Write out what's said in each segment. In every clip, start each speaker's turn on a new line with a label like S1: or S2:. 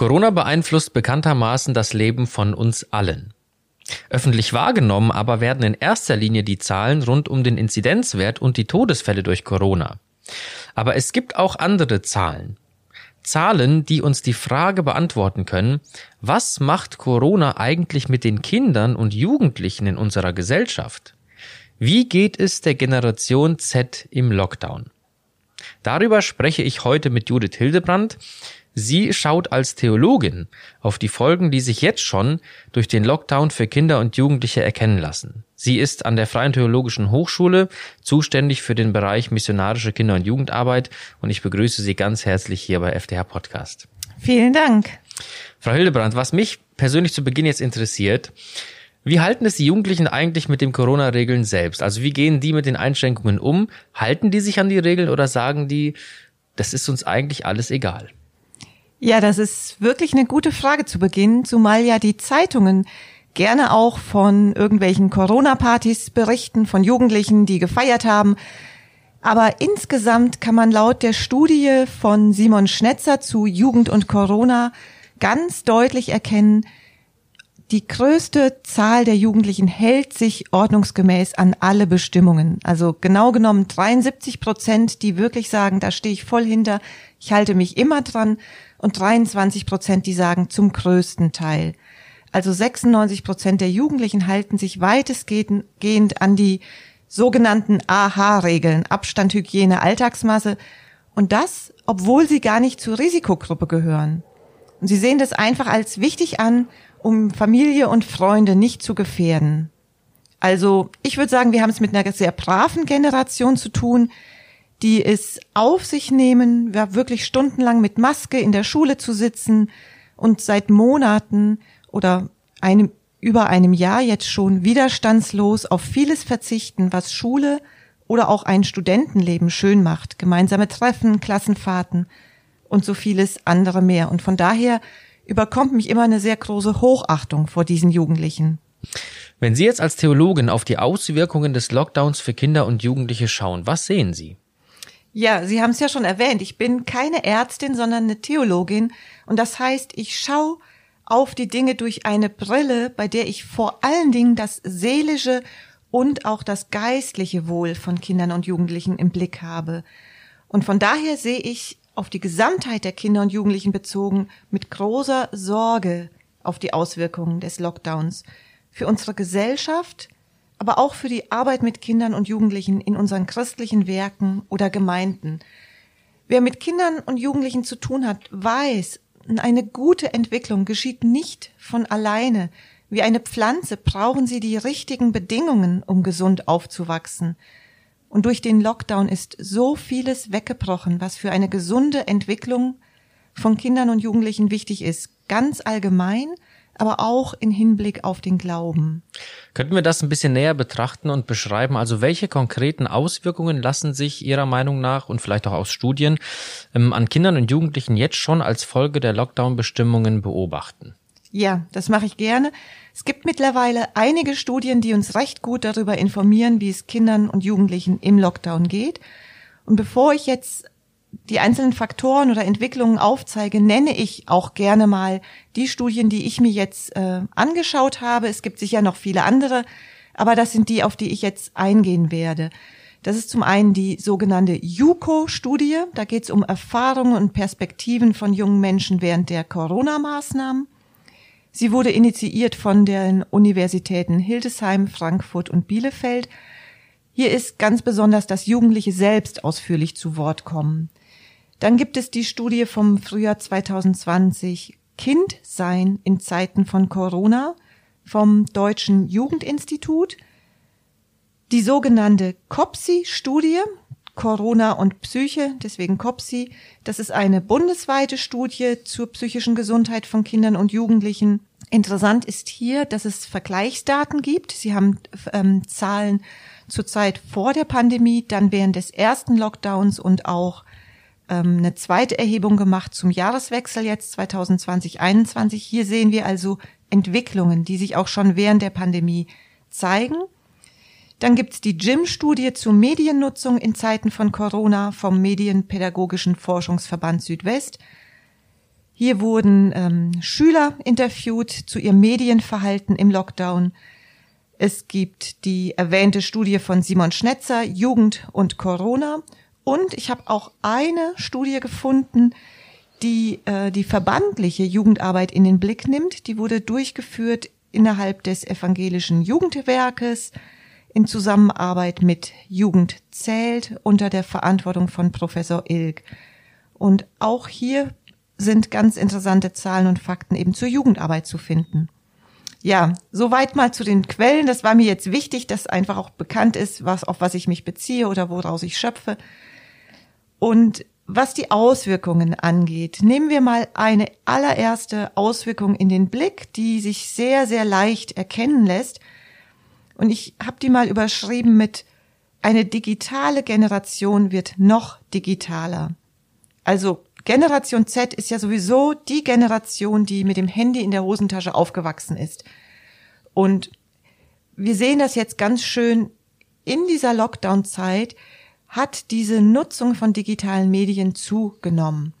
S1: Corona beeinflusst bekanntermaßen das Leben von uns allen. Öffentlich wahrgenommen aber werden in erster Linie die Zahlen rund um den Inzidenzwert und die Todesfälle durch Corona. Aber es gibt auch andere Zahlen. Zahlen, die uns die Frage beantworten können, was macht Corona eigentlich mit den Kindern und Jugendlichen in unserer Gesellschaft? Wie geht es der Generation Z im Lockdown? Darüber spreche ich heute mit Judith Hildebrand. Sie schaut als Theologin auf die Folgen, die sich jetzt schon durch den Lockdown für Kinder und Jugendliche erkennen lassen. Sie ist an der Freien Theologischen Hochschule zuständig für den Bereich missionarische Kinder- und Jugendarbeit und ich begrüße Sie ganz herzlich hier bei FDH Podcast.
S2: Vielen Dank.
S1: Frau Hildebrand, was mich persönlich zu Beginn jetzt interessiert, wie halten es die Jugendlichen eigentlich mit den Corona-Regeln selbst? Also wie gehen die mit den Einschränkungen um? Halten die sich an die Regeln oder sagen die, das ist uns eigentlich alles egal?
S2: Ja, das ist wirklich eine gute Frage zu Beginn, zumal ja die Zeitungen gerne auch von irgendwelchen Corona-Partys berichten, von Jugendlichen, die gefeiert haben. Aber insgesamt kann man laut der Studie von Simon Schnetzer zu Jugend und Corona ganz deutlich erkennen, die größte Zahl der Jugendlichen hält sich ordnungsgemäß an alle Bestimmungen. Also genau genommen 73 Prozent, die wirklich sagen, da stehe ich voll hinter, ich halte mich immer dran und 23 Prozent, die sagen zum größten Teil. Also 96 Prozent der Jugendlichen halten sich weitestgehend an die sogenannten AHA-Regeln, Abstand, Hygiene, Alltagsmasse. Und das, obwohl sie gar nicht zur Risikogruppe gehören. Und sie sehen das einfach als wichtig an, um Familie und Freunde nicht zu gefährden. Also ich würde sagen, wir haben es mit einer sehr braven Generation zu tun, die es auf sich nehmen, wirklich stundenlang mit Maske in der Schule zu sitzen und seit Monaten oder einem, über einem Jahr jetzt schon widerstandslos auf vieles verzichten, was Schule oder auch ein Studentenleben schön macht. Gemeinsame Treffen, Klassenfahrten und so vieles andere mehr. Und von daher überkommt mich immer eine sehr große Hochachtung vor diesen Jugendlichen.
S1: Wenn Sie jetzt als Theologin auf die Auswirkungen des Lockdowns für Kinder und Jugendliche schauen, was sehen Sie?
S2: Ja, Sie haben es ja schon erwähnt. Ich bin keine Ärztin, sondern eine Theologin. Und das heißt, ich schaue auf die Dinge durch eine Brille, bei der ich vor allen Dingen das seelische und auch das geistliche Wohl von Kindern und Jugendlichen im Blick habe. Und von daher sehe ich auf die Gesamtheit der Kinder und Jugendlichen bezogen mit großer Sorge auf die Auswirkungen des Lockdowns für unsere Gesellschaft, aber auch für die Arbeit mit Kindern und Jugendlichen in unseren christlichen Werken oder Gemeinden. Wer mit Kindern und Jugendlichen zu tun hat, weiß, eine gute Entwicklung geschieht nicht von alleine. Wie eine Pflanze brauchen sie die richtigen Bedingungen, um gesund aufzuwachsen. Und durch den Lockdown ist so vieles weggebrochen, was für eine gesunde Entwicklung von Kindern und Jugendlichen wichtig ist. Ganz allgemein, aber auch in Hinblick auf den Glauben.
S1: Könnten wir das ein bisschen näher betrachten und beschreiben? Also welche konkreten Auswirkungen lassen sich Ihrer Meinung nach und vielleicht auch aus Studien ähm, an Kindern und Jugendlichen jetzt schon als Folge der Lockdown-Bestimmungen beobachten?
S2: Ja, das mache ich gerne. Es gibt mittlerweile einige Studien, die uns recht gut darüber informieren, wie es Kindern und Jugendlichen im Lockdown geht. Und bevor ich jetzt die einzelnen Faktoren oder Entwicklungen aufzeige, nenne ich auch gerne mal die Studien, die ich mir jetzt äh, angeschaut habe. Es gibt sicher noch viele andere, aber das sind die, auf die ich jetzt eingehen werde. Das ist zum einen die sogenannte JUCO-Studie. Da geht es um Erfahrungen und Perspektiven von jungen Menschen während der Corona-Maßnahmen. Sie wurde initiiert von den Universitäten Hildesheim, Frankfurt und Bielefeld. Hier ist ganz besonders, dass Jugendliche selbst ausführlich zu Wort kommen. Dann gibt es die Studie vom Frühjahr 2020 Kind sein in Zeiten von Corona vom Deutschen Jugendinstitut. Die sogenannte COPSI-Studie, Corona und Psyche, deswegen COPSI, das ist eine bundesweite Studie zur psychischen Gesundheit von Kindern und Jugendlichen. Interessant ist hier, dass es Vergleichsdaten gibt. Sie haben ähm, Zahlen zur Zeit vor der Pandemie, dann während des ersten Lockdowns und auch ähm, eine zweite Erhebung gemacht zum Jahreswechsel jetzt 2020-21. Hier sehen wir also Entwicklungen, die sich auch schon während der Pandemie zeigen. Dann gibt's die GYM-Studie zur Mediennutzung in Zeiten von Corona vom Medienpädagogischen Forschungsverband Südwest. Hier wurden ähm, Schüler interviewt zu ihrem Medienverhalten im Lockdown. Es gibt die erwähnte Studie von Simon Schnetzer, Jugend und Corona. Und ich habe auch eine Studie gefunden, die äh, die verbandliche Jugendarbeit in den Blick nimmt. Die wurde durchgeführt innerhalb des evangelischen Jugendwerkes in Zusammenarbeit mit Jugend zählt unter der Verantwortung von Professor Ilk. Und auch hier sind ganz interessante Zahlen und Fakten eben zur Jugendarbeit zu finden. Ja, soweit mal zu den Quellen. Das war mir jetzt wichtig, dass einfach auch bekannt ist, was, auf was ich mich beziehe oder woraus ich schöpfe. Und was die Auswirkungen angeht, nehmen wir mal eine allererste Auswirkung in den Blick, die sich sehr, sehr leicht erkennen lässt. Und ich habe die mal überschrieben mit eine digitale Generation wird noch digitaler. Also Generation Z ist ja sowieso die Generation, die mit dem Handy in der Hosentasche aufgewachsen ist. Und wir sehen das jetzt ganz schön in dieser Lockdown-Zeit hat diese Nutzung von digitalen Medien zugenommen.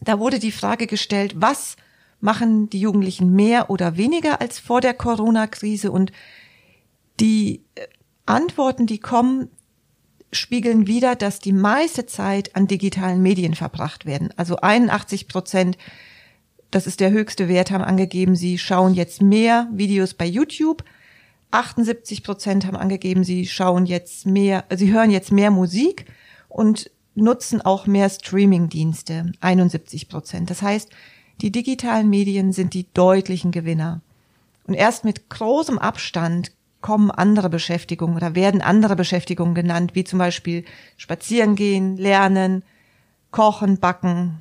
S2: Da wurde die Frage gestellt, was machen die Jugendlichen mehr oder weniger als vor der Corona-Krise? Und die äh, Antworten, die kommen, spiegeln wieder, dass die meiste Zeit an digitalen Medien verbracht werden. Also 81 Prozent, das ist der höchste Wert, haben angegeben, sie schauen jetzt mehr Videos bei YouTube. 78 Prozent haben angegeben, sie schauen jetzt mehr, sie hören jetzt mehr Musik und nutzen auch mehr Streaming-Dienste. 71 Prozent. Das heißt, die digitalen Medien sind die deutlichen Gewinner. Und erst mit großem Abstand kommen andere Beschäftigungen oder werden andere Beschäftigungen genannt, wie zum Beispiel spazieren gehen, lernen, kochen, backen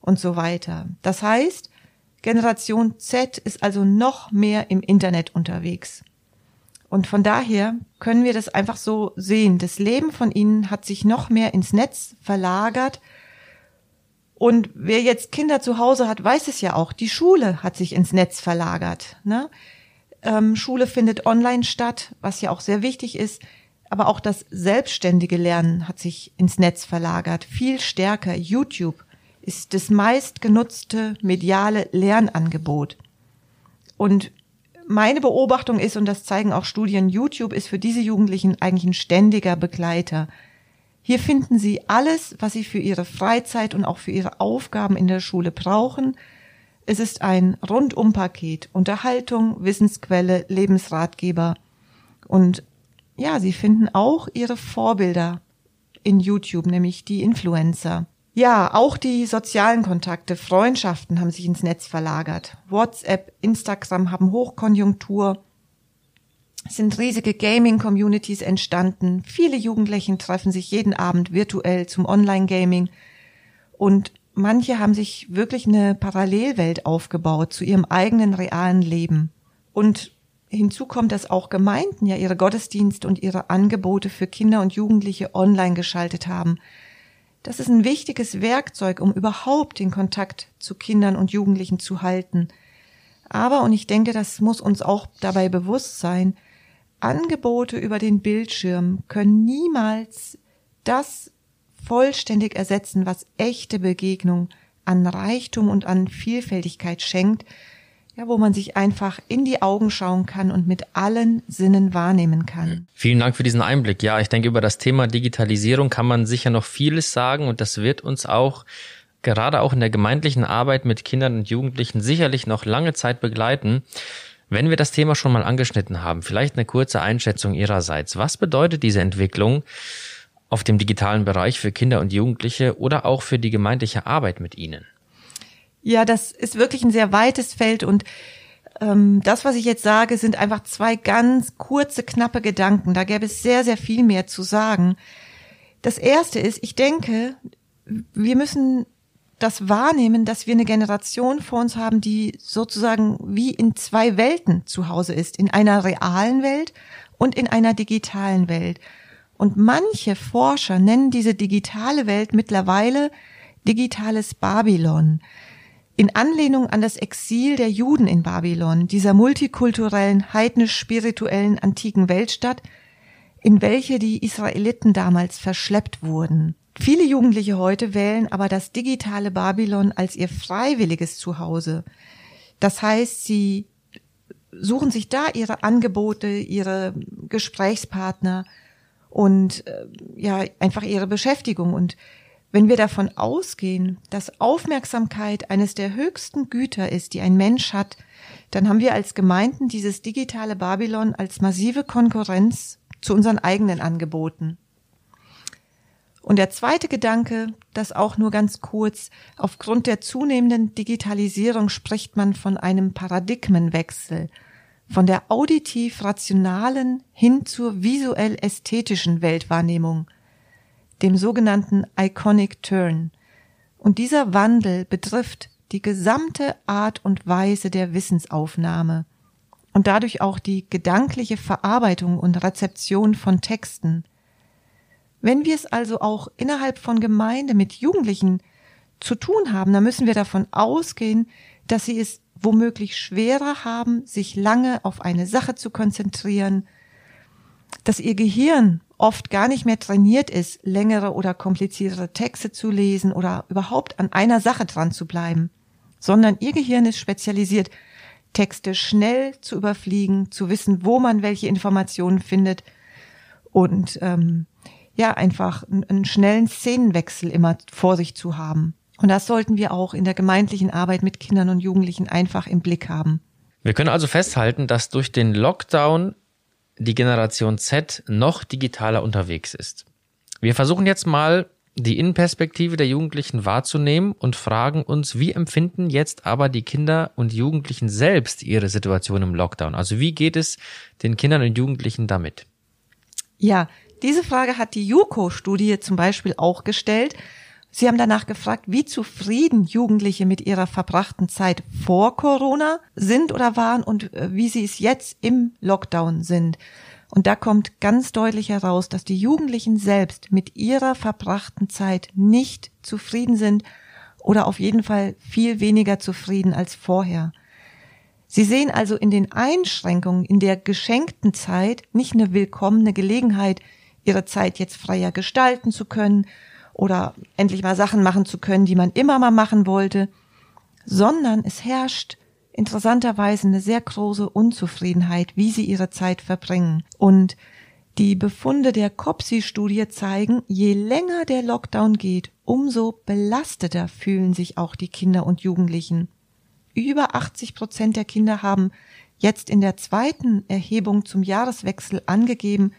S2: und so weiter. Das heißt, Generation Z ist also noch mehr im Internet unterwegs. Und von daher können wir das einfach so sehen. Das Leben von ihnen hat sich noch mehr ins Netz verlagert. Und wer jetzt Kinder zu Hause hat, weiß es ja auch. Die Schule hat sich ins Netz verlagert. Ne? Ähm, Schule findet online statt, was ja auch sehr wichtig ist. Aber auch das selbstständige Lernen hat sich ins Netz verlagert. Viel stärker. YouTube ist das meistgenutzte mediale Lernangebot. Und meine Beobachtung ist, und das zeigen auch Studien, YouTube ist für diese Jugendlichen eigentlich ein ständiger Begleiter. Hier finden sie alles, was sie für ihre Freizeit und auch für ihre Aufgaben in der Schule brauchen. Es ist ein Rundumpaket, Unterhaltung, Wissensquelle, Lebensratgeber. Und ja, sie finden auch ihre Vorbilder in YouTube, nämlich die Influencer. Ja, auch die sozialen Kontakte, Freundschaften haben sich ins Netz verlagert. WhatsApp, Instagram haben Hochkonjunktur. Es sind riesige Gaming-Communities entstanden. Viele Jugendlichen treffen sich jeden Abend virtuell zum Online-Gaming. Und manche haben sich wirklich eine Parallelwelt aufgebaut zu ihrem eigenen realen Leben. Und hinzu kommt, dass auch Gemeinden ja ihre Gottesdienste und ihre Angebote für Kinder und Jugendliche online geschaltet haben. Das ist ein wichtiges Werkzeug, um überhaupt den Kontakt zu Kindern und Jugendlichen zu halten. Aber, und ich denke, das muss uns auch dabei bewusst sein, Angebote über den Bildschirm können niemals das vollständig ersetzen, was echte Begegnung an Reichtum und an Vielfältigkeit schenkt, ja, wo man sich einfach in die Augen schauen kann und mit allen Sinnen wahrnehmen kann.
S1: Vielen Dank für diesen Einblick. Ja, ich denke, über das Thema Digitalisierung kann man sicher noch vieles sagen und das wird uns auch gerade auch in der gemeindlichen Arbeit mit Kindern und Jugendlichen sicherlich noch lange Zeit begleiten. Wenn wir das Thema schon mal angeschnitten haben, vielleicht eine kurze Einschätzung Ihrerseits. Was bedeutet diese Entwicklung auf dem digitalen Bereich für Kinder und Jugendliche oder auch für die gemeindliche Arbeit mit ihnen?
S2: Ja, das ist wirklich ein sehr weites Feld und ähm, das, was ich jetzt sage, sind einfach zwei ganz kurze, knappe Gedanken. Da gäbe es sehr, sehr viel mehr zu sagen. Das erste ist, ich denke, wir müssen das wahrnehmen, dass wir eine Generation vor uns haben, die sozusagen wie in zwei Welten zu Hause ist. In einer realen Welt und in einer digitalen Welt. Und manche Forscher nennen diese digitale Welt mittlerweile digitales Babylon in Anlehnung an das Exil der Juden in Babylon, dieser multikulturellen, heidnisch-spirituellen antiken Weltstadt, in welche die Israeliten damals verschleppt wurden. Viele Jugendliche heute wählen aber das digitale Babylon als ihr freiwilliges Zuhause. Das heißt, sie suchen sich da ihre Angebote, ihre Gesprächspartner und äh, ja, einfach ihre Beschäftigung. Und wenn wir davon ausgehen, dass Aufmerksamkeit eines der höchsten Güter ist, die ein Mensch hat, dann haben wir als Gemeinden dieses digitale Babylon als massive Konkurrenz zu unseren eigenen Angeboten. Und der zweite Gedanke, das auch nur ganz kurz, aufgrund der zunehmenden Digitalisierung spricht man von einem Paradigmenwechsel, von der auditiv-rationalen hin zur visuell-ästhetischen Weltwahrnehmung, dem sogenannten Iconic Turn. Und dieser Wandel betrifft die gesamte Art und Weise der Wissensaufnahme und dadurch auch die gedankliche Verarbeitung und Rezeption von Texten. Wenn wir es also auch innerhalb von Gemeinde mit Jugendlichen zu tun haben, dann müssen wir davon ausgehen, dass sie es womöglich schwerer haben, sich lange auf eine Sache zu konzentrieren, dass ihr Gehirn oft gar nicht mehr trainiert ist, längere oder kompliziertere Texte zu lesen oder überhaupt an einer Sache dran zu bleiben, sondern ihr Gehirn ist spezialisiert, Texte schnell zu überfliegen, zu wissen, wo man welche Informationen findet und ähm, ja, einfach einen schnellen Szenenwechsel immer vor sich zu haben. Und das sollten wir auch in der gemeindlichen Arbeit mit Kindern und Jugendlichen einfach im Blick haben.
S1: Wir können also festhalten, dass durch den Lockdown die Generation Z noch digitaler unterwegs ist. Wir versuchen jetzt mal die Innenperspektive der Jugendlichen wahrzunehmen und fragen uns, wie empfinden jetzt aber die Kinder und Jugendlichen selbst ihre Situation im Lockdown? Also wie geht es den Kindern und Jugendlichen damit?
S2: Ja, diese Frage hat die JUKO-Studie zum Beispiel auch gestellt. Sie haben danach gefragt, wie zufrieden Jugendliche mit ihrer verbrachten Zeit vor Corona sind oder waren und äh, wie sie es jetzt im Lockdown sind. Und da kommt ganz deutlich heraus, dass die Jugendlichen selbst mit ihrer verbrachten Zeit nicht zufrieden sind oder auf jeden Fall viel weniger zufrieden als vorher. Sie sehen also in den Einschränkungen in der geschenkten Zeit nicht eine willkommene Gelegenheit, ihre Zeit jetzt freier gestalten zu können oder endlich mal Sachen machen zu können, die man immer mal machen wollte, sondern es herrscht interessanterweise eine sehr große Unzufriedenheit, wie sie ihre Zeit verbringen. Und die Befunde der COPSI-Studie zeigen, je länger der Lockdown geht, umso belasteter fühlen sich auch die Kinder und Jugendlichen. Über 80 Prozent der Kinder haben jetzt in der zweiten Erhebung zum Jahreswechsel angegeben,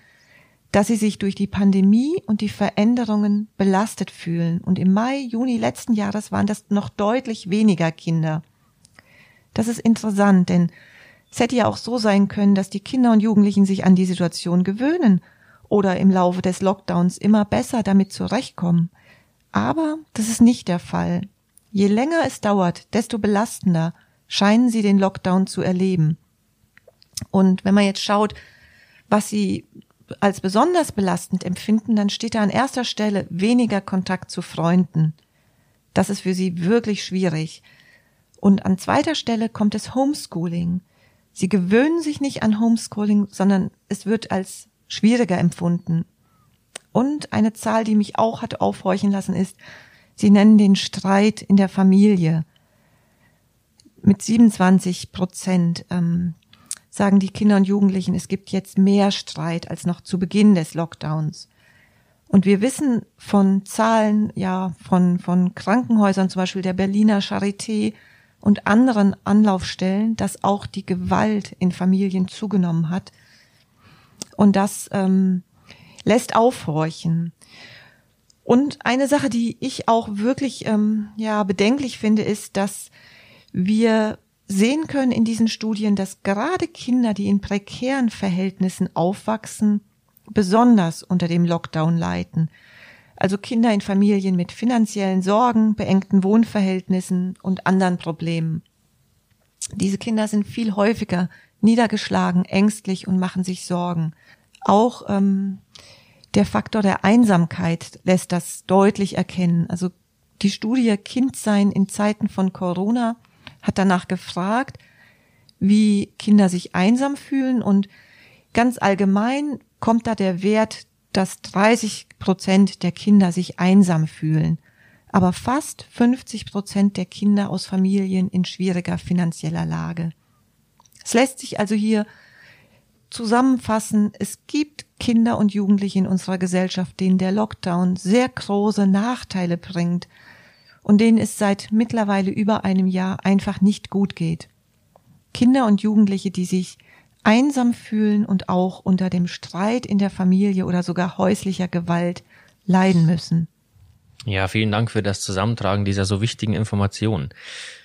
S2: dass sie sich durch die Pandemie und die Veränderungen belastet fühlen. Und im Mai, Juni letzten Jahres waren das noch deutlich weniger Kinder. Das ist interessant, denn es hätte ja auch so sein können, dass die Kinder und Jugendlichen sich an die Situation gewöhnen oder im Laufe des Lockdowns immer besser damit zurechtkommen. Aber das ist nicht der Fall. Je länger es dauert, desto belastender scheinen sie den Lockdown zu erleben. Und wenn man jetzt schaut, was sie als besonders belastend empfinden, dann steht da an erster Stelle weniger Kontakt zu Freunden. Das ist für sie wirklich schwierig. Und an zweiter Stelle kommt das Homeschooling. Sie gewöhnen sich nicht an Homeschooling, sondern es wird als schwieriger empfunden. Und eine Zahl, die mich auch hat aufhorchen lassen, ist, sie nennen den Streit in der Familie mit 27 Prozent. Ähm, sagen die Kinder und Jugendlichen, es gibt jetzt mehr Streit als noch zu Beginn des Lockdowns. Und wir wissen von Zahlen, ja, von, von Krankenhäusern, zum Beispiel der Berliner Charité und anderen Anlaufstellen, dass auch die Gewalt in Familien zugenommen hat. Und das ähm, lässt aufhorchen. Und eine Sache, die ich auch wirklich ähm, ja bedenklich finde, ist, dass wir sehen können in diesen Studien, dass gerade Kinder, die in prekären Verhältnissen aufwachsen, besonders unter dem Lockdown leiden. Also Kinder in Familien mit finanziellen Sorgen, beengten Wohnverhältnissen und anderen Problemen. Diese Kinder sind viel häufiger niedergeschlagen, ängstlich und machen sich Sorgen. Auch ähm, der Faktor der Einsamkeit lässt das deutlich erkennen. Also die Studie Kindsein in Zeiten von Corona hat danach gefragt, wie Kinder sich einsam fühlen. Und ganz allgemein kommt da der Wert dass 30 Prozent der Kinder sich einsam fühlen, aber fast 50 Prozent der Kinder aus Familien in schwieriger finanzieller Lage. Es lässt sich also hier zusammenfassen, es gibt Kinder und Jugendliche in unserer Gesellschaft, denen der Lockdown sehr große Nachteile bringt und denen es seit mittlerweile über einem Jahr einfach nicht gut geht. Kinder und Jugendliche, die sich einsam fühlen und auch unter dem Streit in der Familie oder sogar häuslicher Gewalt leiden müssen.
S1: Ja, vielen Dank für das Zusammentragen dieser so wichtigen Informationen.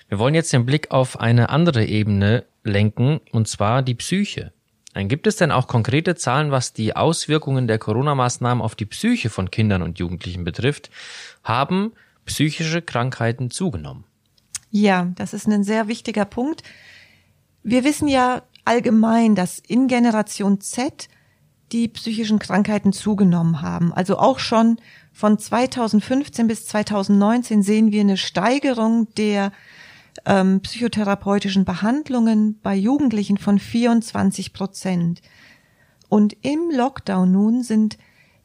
S1: Wir wollen jetzt den Blick auf eine andere Ebene lenken, und zwar die Psyche. Gibt es denn auch konkrete Zahlen, was die Auswirkungen der Corona-Maßnahmen auf die Psyche von Kindern und Jugendlichen betrifft? Haben psychische Krankheiten zugenommen?
S2: Ja, das ist ein sehr wichtiger Punkt. Wir wissen ja allgemein, dass in Generation Z die psychischen Krankheiten zugenommen haben. Also auch schon von 2015 bis 2019 sehen wir eine Steigerung der ähm, psychotherapeutischen Behandlungen bei Jugendlichen von 24 Prozent. Und im Lockdown nun sind,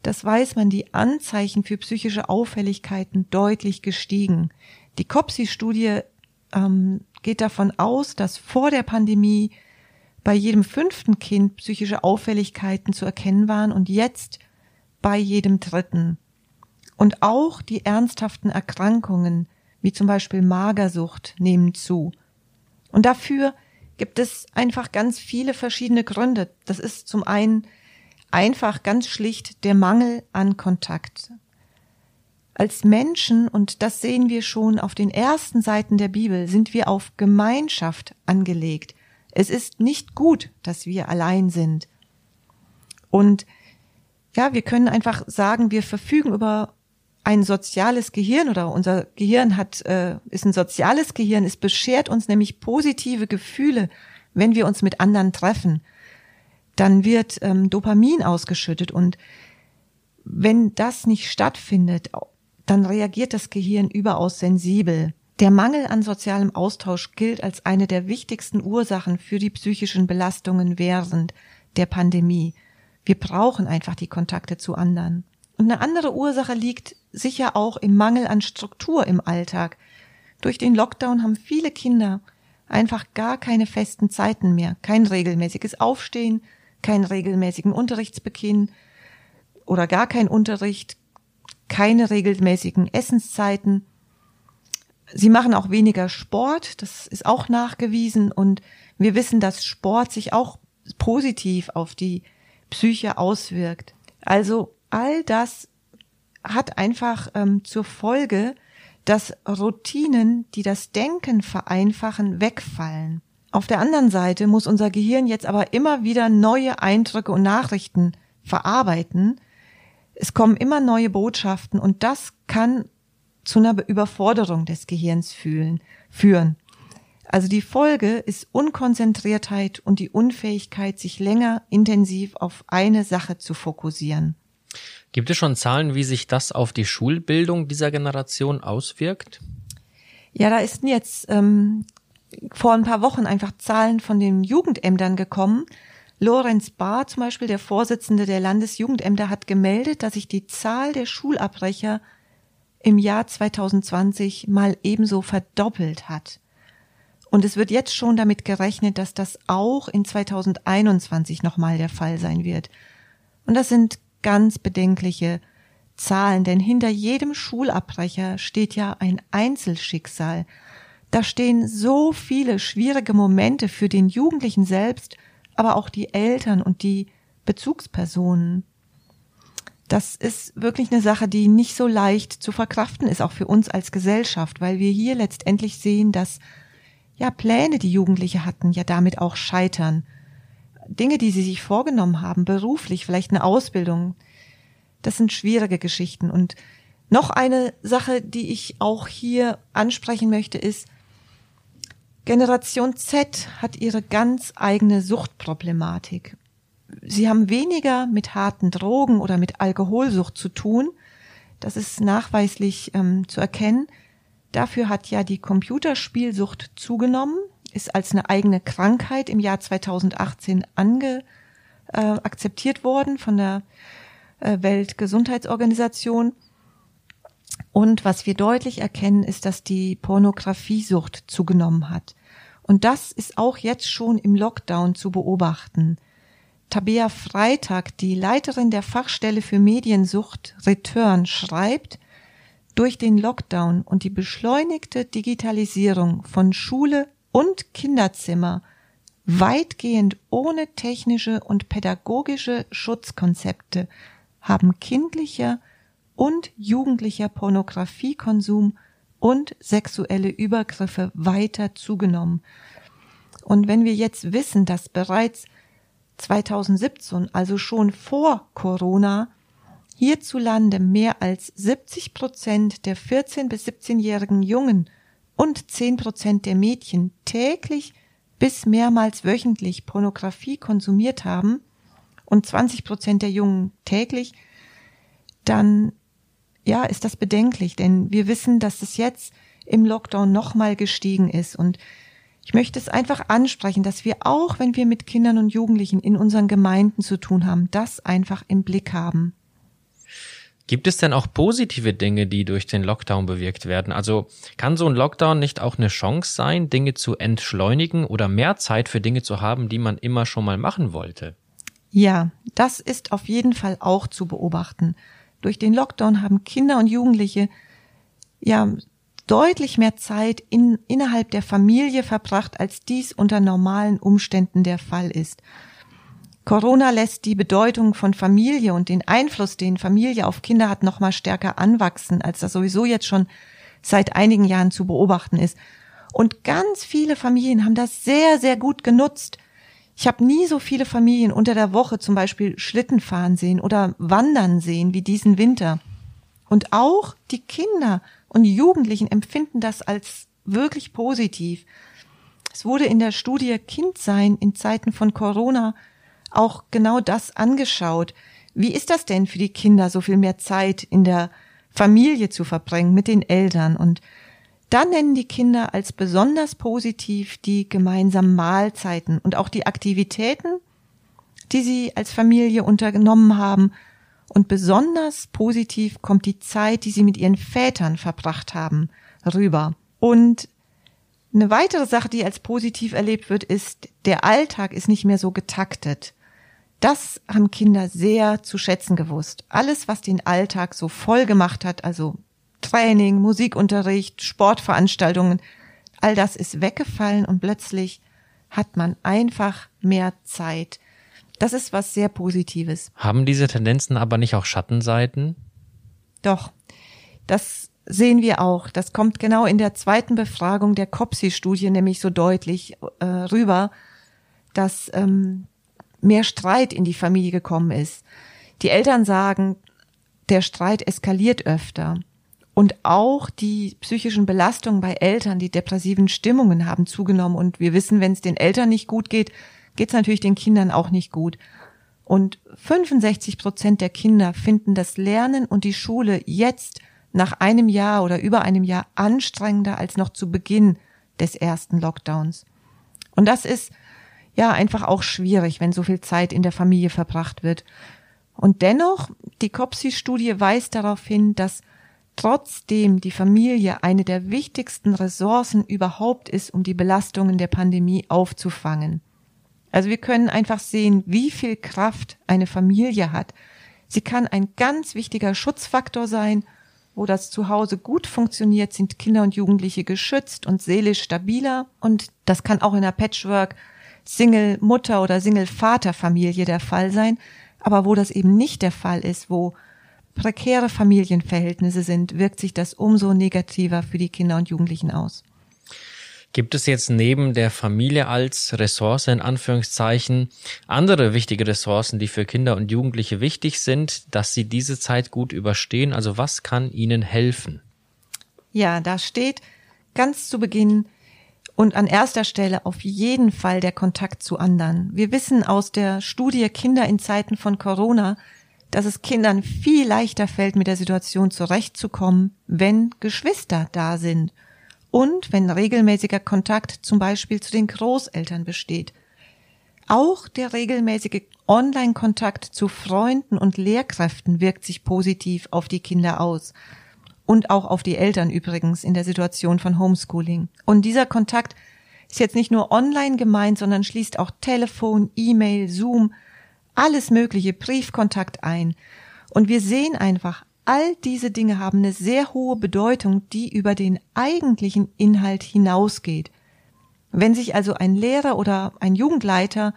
S2: das weiß man, die Anzeichen für psychische Auffälligkeiten deutlich gestiegen. Die COPSI-Studie ähm, geht davon aus, dass vor der Pandemie bei jedem fünften Kind psychische Auffälligkeiten zu erkennen waren und jetzt bei jedem dritten. Und auch die ernsthaften Erkrankungen, wie zum Beispiel Magersucht, nehmen zu. Und dafür gibt es einfach ganz viele verschiedene Gründe. Das ist zum einen einfach ganz schlicht der Mangel an Kontakt. Als Menschen, und das sehen wir schon auf den ersten Seiten der Bibel, sind wir auf Gemeinschaft angelegt. Es ist nicht gut, dass wir allein sind. Und ja, wir können einfach sagen, wir verfügen über ein soziales Gehirn oder unser Gehirn hat äh, ist ein soziales Gehirn. Es beschert uns nämlich positive Gefühle, wenn wir uns mit anderen treffen. Dann wird ähm, Dopamin ausgeschüttet und wenn das nicht stattfindet, dann reagiert das Gehirn überaus sensibel. Der Mangel an sozialem Austausch gilt als eine der wichtigsten Ursachen für die psychischen Belastungen während der Pandemie. Wir brauchen einfach die Kontakte zu anderen. Und eine andere Ursache liegt sicher auch im Mangel an Struktur im Alltag. Durch den Lockdown haben viele Kinder einfach gar keine festen Zeiten mehr, kein regelmäßiges Aufstehen, keinen regelmäßigen Unterrichtsbeginn oder gar kein Unterricht, keine regelmäßigen Essenszeiten. Sie machen auch weniger Sport, das ist auch nachgewiesen und wir wissen, dass Sport sich auch positiv auf die Psyche auswirkt. Also all das hat einfach ähm, zur Folge, dass Routinen, die das Denken vereinfachen, wegfallen. Auf der anderen Seite muss unser Gehirn jetzt aber immer wieder neue Eindrücke und Nachrichten verarbeiten. Es kommen immer neue Botschaften und das kann zu einer Überforderung des Gehirns fühlen, führen. Also die Folge ist Unkonzentriertheit und die Unfähigkeit, sich länger intensiv auf eine Sache zu fokussieren.
S1: Gibt es schon Zahlen, wie sich das auf die Schulbildung dieser Generation auswirkt?
S2: Ja, da ist jetzt ähm, vor ein paar Wochen einfach Zahlen von den Jugendämtern gekommen. Lorenz Bahr zum Beispiel, der Vorsitzende der Landesjugendämter, hat gemeldet, dass sich die Zahl der Schulabbrecher im Jahr 2020 mal ebenso verdoppelt hat. Und es wird jetzt schon damit gerechnet, dass das auch in 2021 nochmal der Fall sein wird. Und das sind ganz bedenkliche Zahlen, denn hinter jedem Schulabbrecher steht ja ein Einzelschicksal. Da stehen so viele schwierige Momente für den Jugendlichen selbst, aber auch die Eltern und die Bezugspersonen das ist wirklich eine Sache, die nicht so leicht zu verkraften ist, auch für uns als Gesellschaft, weil wir hier letztendlich sehen, dass ja Pläne, die Jugendliche hatten, ja damit auch scheitern. Dinge, die sie sich vorgenommen haben, beruflich, vielleicht eine Ausbildung, das sind schwierige Geschichten. Und noch eine Sache, die ich auch hier ansprechen möchte, ist, Generation Z hat ihre ganz eigene Suchtproblematik sie haben weniger mit harten Drogen oder mit Alkoholsucht zu tun. Das ist nachweislich ähm, zu erkennen. Dafür hat ja die Computerspielsucht zugenommen, ist als eine eigene Krankheit im Jahr 2018 ange, äh, akzeptiert worden von der äh, Weltgesundheitsorganisation. Und was wir deutlich erkennen, ist, dass die Pornografiesucht zugenommen hat. Und das ist auch jetzt schon im Lockdown zu beobachten. Tabea Freitag, die Leiterin der Fachstelle für Mediensucht Return, schreibt, durch den Lockdown und die beschleunigte Digitalisierung von Schule und Kinderzimmer weitgehend ohne technische und pädagogische Schutzkonzepte haben kindlicher und jugendlicher Pornografiekonsum und sexuelle Übergriffe weiter zugenommen. Und wenn wir jetzt wissen, dass bereits 2017, also schon vor Corona, hierzulande mehr als 70 Prozent der 14 bis 17-jährigen Jungen und 10 Prozent der Mädchen täglich bis mehrmals wöchentlich Pornografie konsumiert haben und 20 Prozent der Jungen täglich, dann ja, ist das bedenklich, denn wir wissen, dass es jetzt im Lockdown nochmal gestiegen ist und ich möchte es einfach ansprechen, dass wir auch, wenn wir mit Kindern und Jugendlichen in unseren Gemeinden zu tun haben, das einfach im Blick haben.
S1: Gibt es denn auch positive Dinge, die durch den Lockdown bewirkt werden? Also kann so ein Lockdown nicht auch eine Chance sein, Dinge zu entschleunigen oder mehr Zeit für Dinge zu haben, die man immer schon mal machen wollte?
S2: Ja, das ist auf jeden Fall auch zu beobachten. Durch den Lockdown haben Kinder und Jugendliche ja deutlich mehr Zeit in, innerhalb der Familie verbracht, als dies unter normalen Umständen der Fall ist. Corona lässt die Bedeutung von Familie und den Einfluss, den Familie auf Kinder hat, noch mal stärker anwachsen, als das sowieso jetzt schon seit einigen Jahren zu beobachten ist. Und ganz viele Familien haben das sehr, sehr gut genutzt. Ich habe nie so viele Familien unter der Woche zum Beispiel Schlitten fahren sehen oder wandern sehen wie diesen Winter. Und auch die Kinder und Jugendlichen empfinden das als wirklich positiv. Es wurde in der Studie Kindsein in Zeiten von Corona auch genau das angeschaut. Wie ist das denn für die Kinder, so viel mehr Zeit in der Familie zu verbringen mit den Eltern? Und dann nennen die Kinder als besonders positiv die gemeinsamen Mahlzeiten und auch die Aktivitäten, die sie als Familie untergenommen haben. Und besonders positiv kommt die Zeit, die sie mit ihren Vätern verbracht haben, rüber. Und eine weitere Sache, die als positiv erlebt wird, ist, der Alltag ist nicht mehr so getaktet. Das haben Kinder sehr zu schätzen gewusst. Alles, was den Alltag so voll gemacht hat, also Training, Musikunterricht, Sportveranstaltungen, all das ist weggefallen und plötzlich hat man einfach mehr Zeit. Das ist was sehr Positives.
S1: Haben diese Tendenzen aber nicht auch Schattenseiten?
S2: Doch, das sehen wir auch. Das kommt genau in der zweiten Befragung der COPSI-Studie nämlich so deutlich äh, rüber, dass ähm, mehr Streit in die Familie gekommen ist. Die Eltern sagen, der Streit eskaliert öfter. Und auch die psychischen Belastungen bei Eltern, die depressiven Stimmungen haben zugenommen. Und wir wissen, wenn es den Eltern nicht gut geht, geht es natürlich den Kindern auch nicht gut. Und 65 Prozent der Kinder finden das Lernen und die Schule jetzt nach einem Jahr oder über einem Jahr anstrengender als noch zu Beginn des ersten Lockdowns. Und das ist ja einfach auch schwierig, wenn so viel Zeit in der Familie verbracht wird. Und dennoch, die COPSI-Studie weist darauf hin, dass trotzdem die Familie eine der wichtigsten Ressourcen überhaupt ist, um die Belastungen der Pandemie aufzufangen. Also wir können einfach sehen, wie viel Kraft eine Familie hat. Sie kann ein ganz wichtiger Schutzfaktor sein. Wo das Zuhause gut funktioniert, sind Kinder und Jugendliche geschützt und seelisch stabiler. Und das kann auch in einer Patchwork Single-Mutter oder Single-Vater-Familie der Fall sein. Aber wo das eben nicht der Fall ist, wo prekäre Familienverhältnisse sind, wirkt sich das umso negativer für die Kinder und Jugendlichen aus.
S1: Gibt es jetzt neben der Familie als Ressource in Anführungszeichen andere wichtige Ressourcen, die für Kinder und Jugendliche wichtig sind, dass sie diese Zeit gut überstehen? Also was kann ihnen helfen?
S2: Ja, da steht ganz zu Beginn und an erster Stelle auf jeden Fall der Kontakt zu anderen. Wir wissen aus der Studie Kinder in Zeiten von Corona, dass es Kindern viel leichter fällt, mit der Situation zurechtzukommen, wenn Geschwister da sind und wenn regelmäßiger Kontakt zum Beispiel zu den Großeltern besteht. Auch der regelmäßige Online-Kontakt zu Freunden und Lehrkräften wirkt sich positiv auf die Kinder aus. Und auch auf die Eltern übrigens in der Situation von Homeschooling. Und dieser Kontakt ist jetzt nicht nur online gemeint, sondern schließt auch Telefon, E-Mail, Zoom, alles mögliche, Briefkontakt ein. Und wir sehen einfach, all diese Dinge haben eine sehr hohe Bedeutung, die über den eigentlichen Inhalt hinausgeht. Wenn sich also ein Lehrer oder ein Jugendleiter,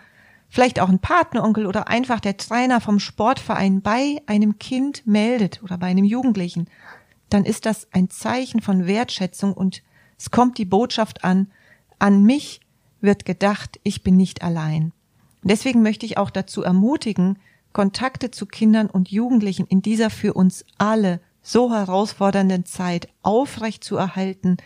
S2: vielleicht auch ein Partneronkel oder einfach der Trainer vom Sportverein bei einem Kind meldet oder bei einem Jugendlichen, dann ist das ein Zeichen von Wertschätzung und es kommt die Botschaft an, an mich wird gedacht, ich bin nicht allein. Deswegen möchte ich auch dazu ermutigen, Kontakte zu Kindern und Jugendlichen in dieser für uns alle so herausfordernden Zeit aufrecht zu erhalten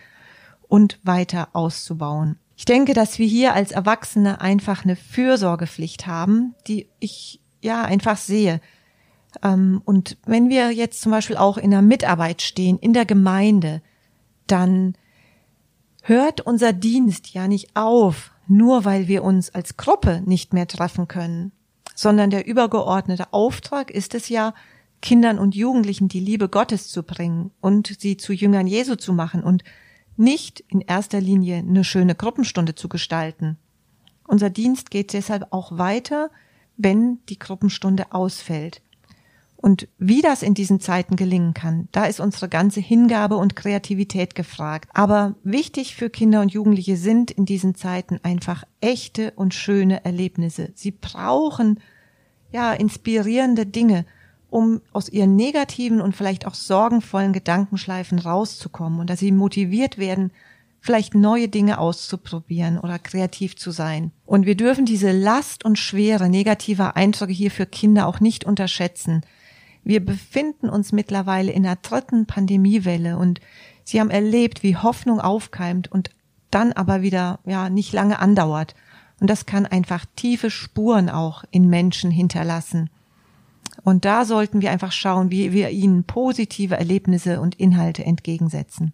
S2: und weiter auszubauen. Ich denke, dass wir hier als Erwachsene einfach eine Fürsorgepflicht haben, die ich ja einfach sehe. Ähm, und wenn wir jetzt zum Beispiel auch in der Mitarbeit stehen, in der Gemeinde, dann hört unser Dienst ja nicht auf, nur weil wir uns als Gruppe nicht mehr treffen können, sondern der übergeordnete Auftrag ist es ja, Kindern und Jugendlichen die Liebe Gottes zu bringen und sie zu Jüngern Jesu zu machen und nicht in erster Linie eine schöne Gruppenstunde zu gestalten. Unser Dienst geht deshalb auch weiter, wenn die Gruppenstunde ausfällt. Und wie das in diesen Zeiten gelingen kann, da ist unsere ganze Hingabe und Kreativität gefragt. Aber wichtig für Kinder und Jugendliche sind in diesen Zeiten einfach echte und schöne Erlebnisse. Sie brauchen ja inspirierende Dinge, um aus ihren negativen und vielleicht auch sorgenvollen Gedankenschleifen rauszukommen und dass sie motiviert werden, vielleicht neue Dinge auszuprobieren oder kreativ zu sein. Und wir dürfen diese Last und Schwere negativer Eindrücke hier für Kinder auch nicht unterschätzen. Wir befinden uns mittlerweile in der dritten Pandemiewelle und sie haben erlebt, wie Hoffnung aufkeimt und dann aber wieder, ja, nicht lange andauert. Und das kann einfach tiefe Spuren auch in Menschen hinterlassen. Und da sollten wir einfach schauen, wie wir ihnen positive Erlebnisse und Inhalte entgegensetzen.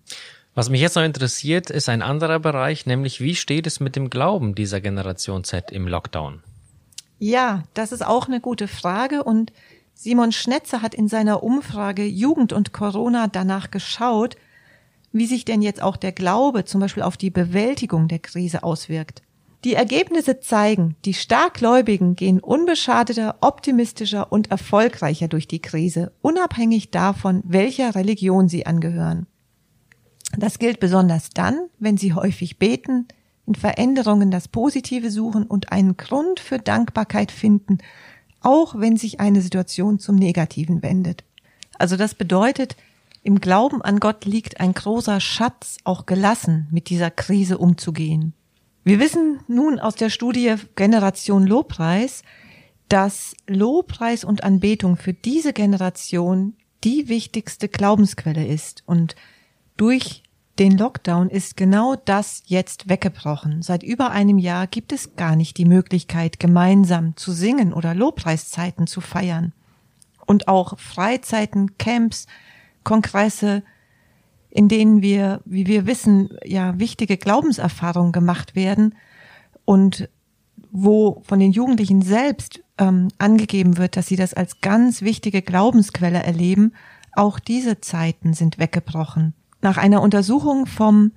S1: Was mich jetzt noch interessiert, ist ein anderer Bereich, nämlich wie steht es mit dem Glauben dieser Generation Z im Lockdown?
S2: Ja, das ist auch eine gute Frage und Simon Schnetzer hat in seiner Umfrage Jugend und Corona danach geschaut, wie sich denn jetzt auch der Glaube zum Beispiel auf die Bewältigung der Krise auswirkt. Die Ergebnisse zeigen, die Starkgläubigen gehen unbeschadeter, optimistischer und erfolgreicher durch die Krise, unabhängig davon, welcher Religion sie angehören. Das gilt besonders dann, wenn sie häufig beten, in Veränderungen das Positive suchen und einen Grund für Dankbarkeit finden, auch wenn sich eine Situation zum Negativen wendet. Also das bedeutet, im Glauben an Gott liegt ein großer Schatz, auch gelassen mit dieser Krise umzugehen. Wir wissen nun aus der Studie Generation Lobpreis, dass Lobpreis und Anbetung für diese Generation die wichtigste Glaubensquelle ist und durch den Lockdown ist genau das jetzt weggebrochen. Seit über einem Jahr gibt es gar nicht die Möglichkeit, gemeinsam zu singen oder Lobpreiszeiten zu feiern. Und auch Freizeiten, Camps, Kongresse, in denen wir, wie wir wissen, ja wichtige Glaubenserfahrungen gemacht werden und wo von den Jugendlichen selbst ähm, angegeben wird, dass sie das als ganz wichtige Glaubensquelle erleben, auch diese Zeiten sind weggebrochen. Nach einer Untersuchung vom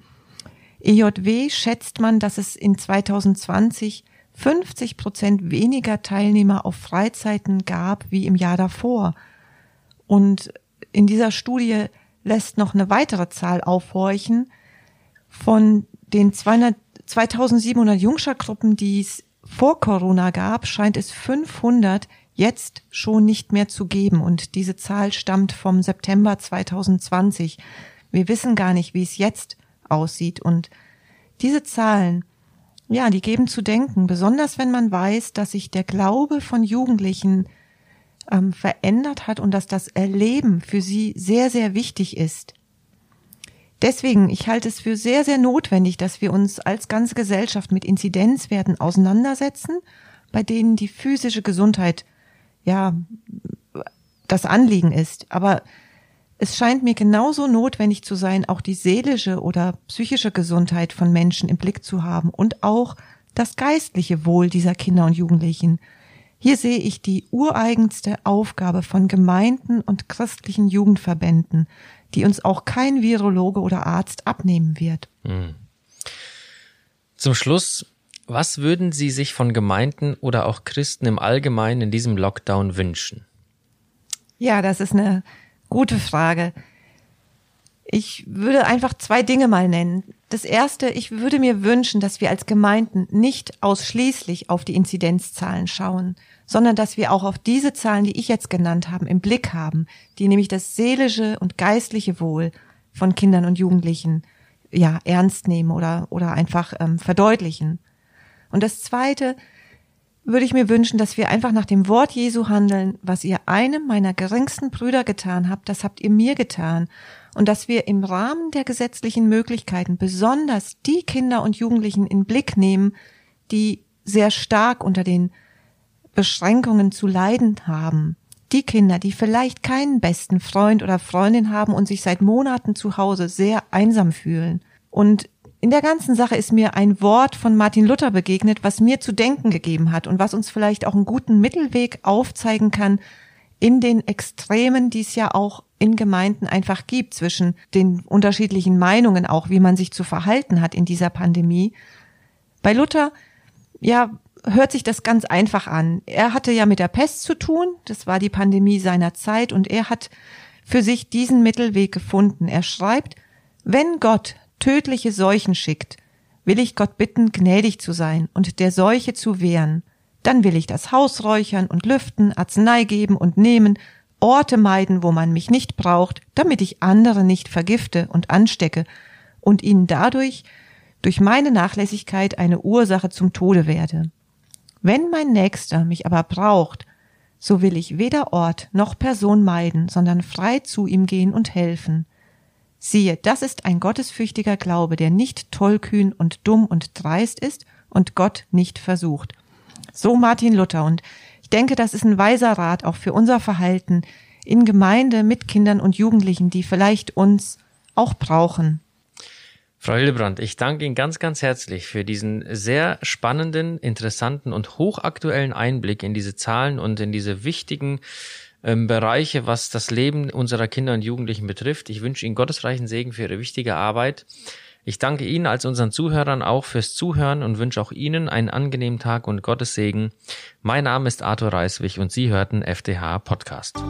S2: EJW schätzt man, dass es in 2020 50 Prozent weniger Teilnehmer auf Freizeiten gab wie im Jahr davor. Und in dieser Studie lässt noch eine weitere Zahl aufhorchen. Von den 200, 2700 Jungschergruppen, die es vor Corona gab, scheint es 500 jetzt schon nicht mehr zu geben. Und diese Zahl stammt vom September 2020. Wir wissen gar nicht, wie es jetzt aussieht. Und diese Zahlen, ja, die geben zu denken, besonders wenn man weiß, dass sich der Glaube von Jugendlichen ähm, verändert hat und dass das Erleben für sie sehr, sehr wichtig ist. Deswegen, ich halte es für sehr, sehr notwendig, dass wir uns als ganze Gesellschaft mit Inzidenzwerten auseinandersetzen, bei denen die physische Gesundheit ja das Anliegen ist. Aber es scheint mir genauso notwendig zu sein, auch die seelische oder psychische Gesundheit von Menschen im Blick zu haben und auch das geistliche Wohl dieser Kinder und Jugendlichen. Hier sehe ich die ureigenste Aufgabe von Gemeinden und christlichen Jugendverbänden, die uns auch kein Virologe oder Arzt abnehmen wird. Hm.
S1: Zum Schluss, was würden Sie sich von Gemeinden oder auch Christen im Allgemeinen in diesem Lockdown wünschen?
S2: Ja, das ist eine gute Frage. Ich würde einfach zwei Dinge mal nennen. Das erste, ich würde mir wünschen, dass wir als Gemeinden nicht ausschließlich auf die Inzidenzzahlen schauen, sondern dass wir auch auf diese Zahlen, die ich jetzt genannt habe, im Blick haben, die nämlich das seelische und geistliche Wohl von Kindern und Jugendlichen ja ernst nehmen oder oder einfach ähm, verdeutlichen. Und das zweite würde ich mir wünschen, dass wir einfach nach dem Wort Jesu handeln, was ihr einem meiner geringsten Brüder getan habt, das habt ihr mir getan und dass wir im Rahmen der gesetzlichen Möglichkeiten besonders die Kinder und Jugendlichen in Blick nehmen, die sehr stark unter den Beschränkungen zu leiden haben. Die Kinder, die vielleicht keinen besten Freund oder Freundin haben und sich seit Monaten zu Hause sehr einsam fühlen. Und in der ganzen Sache ist mir ein Wort von Martin Luther begegnet, was mir zu denken gegeben hat und was uns vielleicht auch einen guten Mittelweg aufzeigen kann in den Extremen, die es ja auch in Gemeinden einfach gibt zwischen den unterschiedlichen Meinungen auch, wie man sich zu verhalten hat in dieser Pandemie. Bei Luther, ja, hört sich das ganz einfach an. Er hatte ja mit der Pest zu tun, das war die Pandemie seiner Zeit und er hat für sich diesen Mittelweg gefunden. Er schreibt, wenn Gott tödliche Seuchen schickt, will ich Gott bitten, gnädig zu sein und der Seuche zu wehren. Dann will ich das Haus räuchern und lüften, Arznei geben und nehmen Orte meiden, wo man mich nicht braucht, damit ich andere nicht vergifte und anstecke und ihnen dadurch durch meine Nachlässigkeit eine Ursache zum Tode werde. Wenn mein Nächster mich aber braucht, so will ich weder Ort noch Person meiden, sondern frei zu ihm gehen und helfen. Siehe, das ist ein gottesfürchtiger Glaube, der nicht tollkühn und dumm und dreist ist und Gott nicht versucht. So Martin Luther und denke, das ist ein weiser Rat auch für unser Verhalten in Gemeinde mit Kindern und Jugendlichen, die vielleicht uns auch brauchen.
S1: Frau Hildebrand, ich danke Ihnen ganz, ganz herzlich für diesen sehr spannenden, interessanten und hochaktuellen Einblick in diese Zahlen und in diese wichtigen ähm, Bereiche, was das Leben unserer Kinder und Jugendlichen betrifft. Ich wünsche Ihnen gottesreichen Segen für Ihre wichtige Arbeit. Ich danke Ihnen als unseren Zuhörern auch fürs Zuhören und wünsche auch Ihnen einen angenehmen Tag und Gottes Segen. Mein Name ist Arthur Reiswig und Sie hörten FDH Podcast.